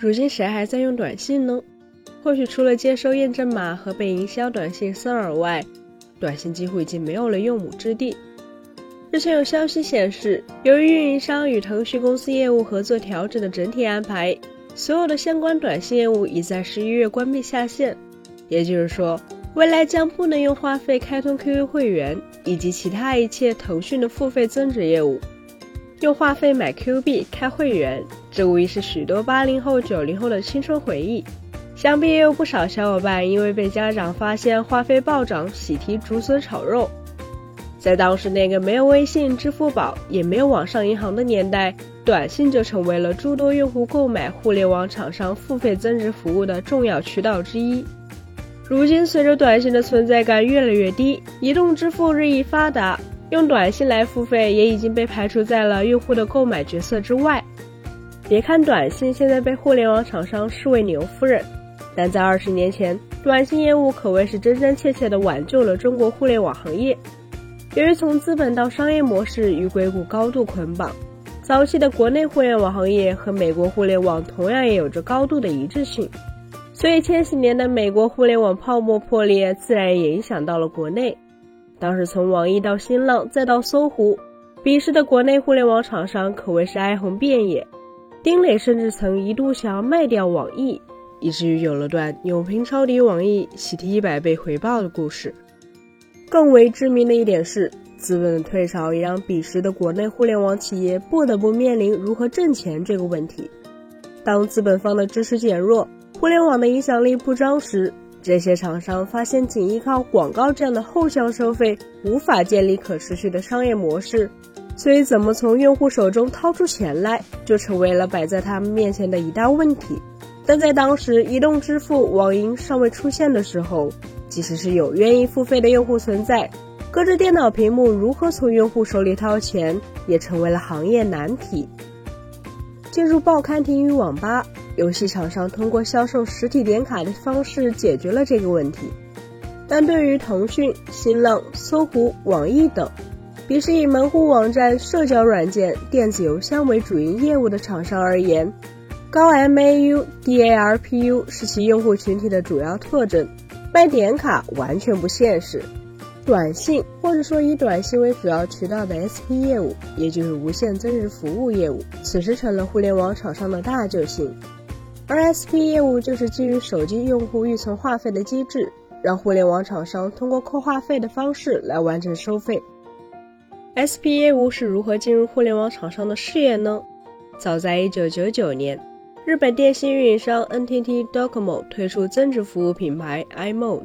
如今谁还在用短信呢？或许除了接收验证码和被营销短信骚扰外，短信几乎已经没有了用武之地。日前有消息显示，由于运营商与腾讯公司业务合作调整的整体安排，所有的相关短信业务已在十一月关闭下线。也就是说，未来将不能用话费开通 QQ 会员以及其他一切腾讯的付费增值业务。用话费买 Q 币开会员，这无疑是许多八零后、九零后的青春回忆。想必也有不少小伙伴因为被家长发现话费暴涨，喜提竹笋炒肉。在当时那个没有微信、支付宝，也没有网上银行的年代，短信就成为了诸多用户购买互联网厂商付费增值服务的重要渠道之一。如今，随着短信的存在感越来越低，移动支付日益发达，用短信来付费也已经被排除在了用户的购买角色之外。别看短信现在被互联网厂商视为牛夫人。但在二十年前，短信业务可谓是真真切切地挽救了中国互联网行业。由于从资本到商业模式与硅谷高度捆绑，早期的国内互联网行业和美国互联网同样也有着高度的一致性，所以千禧年的美国互联网泡沫破裂，自然也影响到了国内。当时从网易到新浪再到搜狐，彼时的国内互联网厂商可谓是哀鸿遍野。丁磊甚至曾一度想要卖掉网易。以至于有了段永平抄底网易，喜提一百倍回报的故事。更为致命的一点是，资本的退潮也让彼时的国内互联网企业不得不面临如何挣钱这个问题。当资本方的支持减弱，互联网的影响力不彰时，这些厂商发现仅依靠广告这样的后向收费无法建立可持续的商业模式，所以怎么从用户手中掏出钱来，就成为了摆在他们面前的一大问题。但在当时，移动支付、网银尚未出现的时候，即使是有愿意付费的用户存在，隔着电脑屏幕如何从用户手里掏钱，也成为了行业难题。进入报刊亭与网吧，游戏厂商通过销售实体点卡的方式解决了这个问题。但对于腾讯、新浪、搜狐、网易等，彼时以门户网站、社交软件、电子邮箱为主营业务的厂商而言，高 MAU、DARPU 是其用户群体的主要特征，卖点卡完全不现实。短信或者说以短信为主要渠道的 SP 业务，也就是无线增值服务业务，此时成了互联网厂商的大救星。而 SP 业务就是基于手机用户预存话费的机制，让互联网厂商通过扣话费的方式来完成收费。SP 业务是如何进入互联网厂商的视野呢？早在1999年。日本电信运营商 NTT Docomo 推出增值服务品牌 iMode，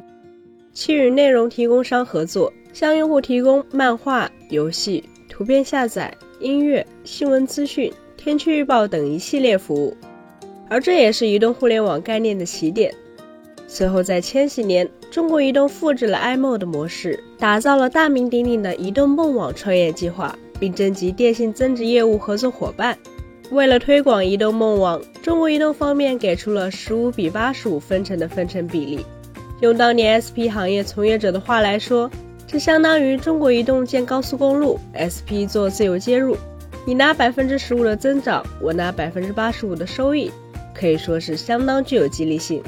其与内容提供商合作，向用户提供漫画、游戏、图片下载、音乐、新闻资讯、天气预报等一系列服务，而这也是移动互联网概念的起点。随后在千禧年，中国移动复制了 imod 模式，打造了大名鼎鼎的移动梦网创业计划，并征集电信增值业务合作伙伴。为了推广移动梦网，中国移动方面给出了十五比八十五分成的分成比例。用当年 SP 行业从业者的话来说，这相当于中国移动建高速公路，SP 做自由接入，你拿百分之十五的增长，我拿百分之八十五的收益，可以说是相当具有激励性。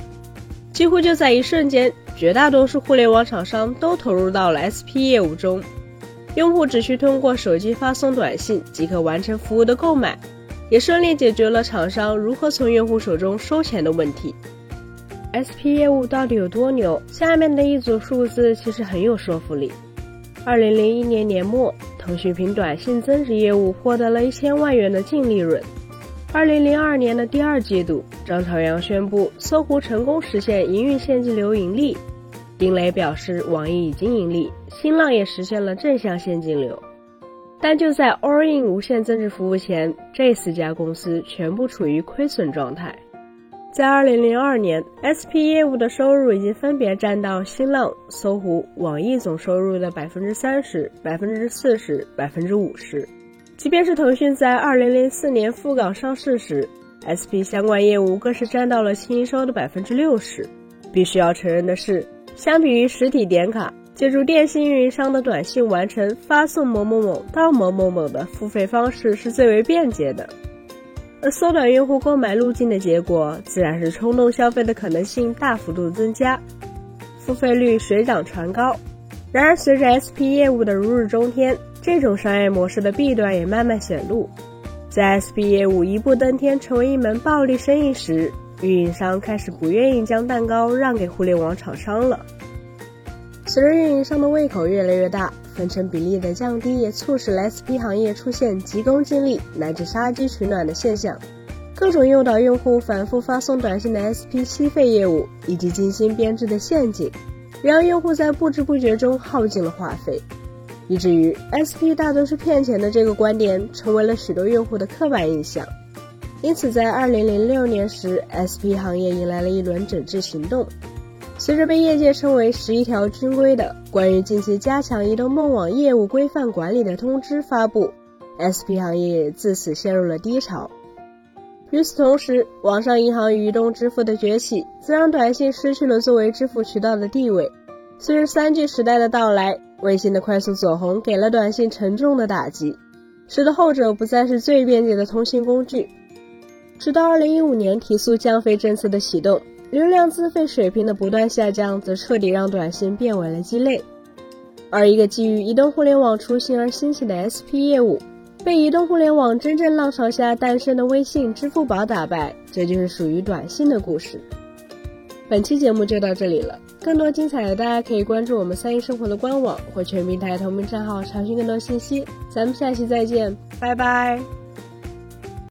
几乎就在一瞬间，绝大多数互联网厂商都投入到了 SP 业务中，用户只需通过手机发送短信即可完成服务的购买。也顺利解决了厂商如何从用户手中收钱的问题。SP 业务到底有多牛？下面的一组数字其实很有说服力。二零零一年年末，腾讯凭短信增值业务获得了一千万元的净利润。二零零二年的第二季度，张朝阳宣布搜狐成功实现营运现金流盈利，丁磊表示网易已经盈利，新浪也实现了正向现金流。但就在 All In 无线增值服务前，这四家公司全部处于亏损状态。在2002年，SP 业务的收入已经分别占到新浪、搜狐、网易总收入的百分之三十、百分之四十、百分之五十。即便是腾讯在2004年赴港上市时，SP 相关业务更是占到了新营收的百分之六十。必须要承认的是，相比于实体点卡。借助电信运营商的短信完成发送某某某到某某某的付费方式是最为便捷的，而缩短用户购买路径的结果，自然是冲动消费的可能性大幅度增加，付费率水涨船高。然而，随着 SP 业务的如日中天，这种商业模式的弊端也慢慢显露。在 SP 业务一步登天成为一门暴利生意时，运营商开始不愿意将蛋糕让给互联网厂商了。随着运营商的胃口越来越大，分成比例的降低也促使了 SP 行业出现急功近利乃至杀鸡取暖的现象。各种诱导用户反复发送短信的 SP 吸费业务，以及精心编制的陷阱，让用户在不知不觉中耗尽了话费，以至于 SP 大多是骗钱的这个观点成为了许多用户的刻板印象。因此，在2006年时，SP 行业迎来了一轮整治行动。随着被业界称为“十一条军规”的关于近期加强移动梦网业务规范管理的通知发布，SP 行业也自此陷入了低潮。与此同时，网上银行与移动支付的崛起，则让短信失去了作为支付渠道的地位。随着三 G 时代的到来，微信的快速走红给了短信沉重的打击，使得后者不再是最便捷的通信工具。直到2015年提速降费政策的启动，流量资费水平的不断下降，则彻底让短信变为了鸡肋。而一个基于移动互联网雏形而兴起的 SP 业务。被移动互联网真正浪潮下诞生的微信、支付宝打败，这就是属于短信的故事。本期节目就到这里了，更多精彩的大家可以关注我们三一生活的官网或全平台同名账号查询更多信息。咱们下期再见，拜拜。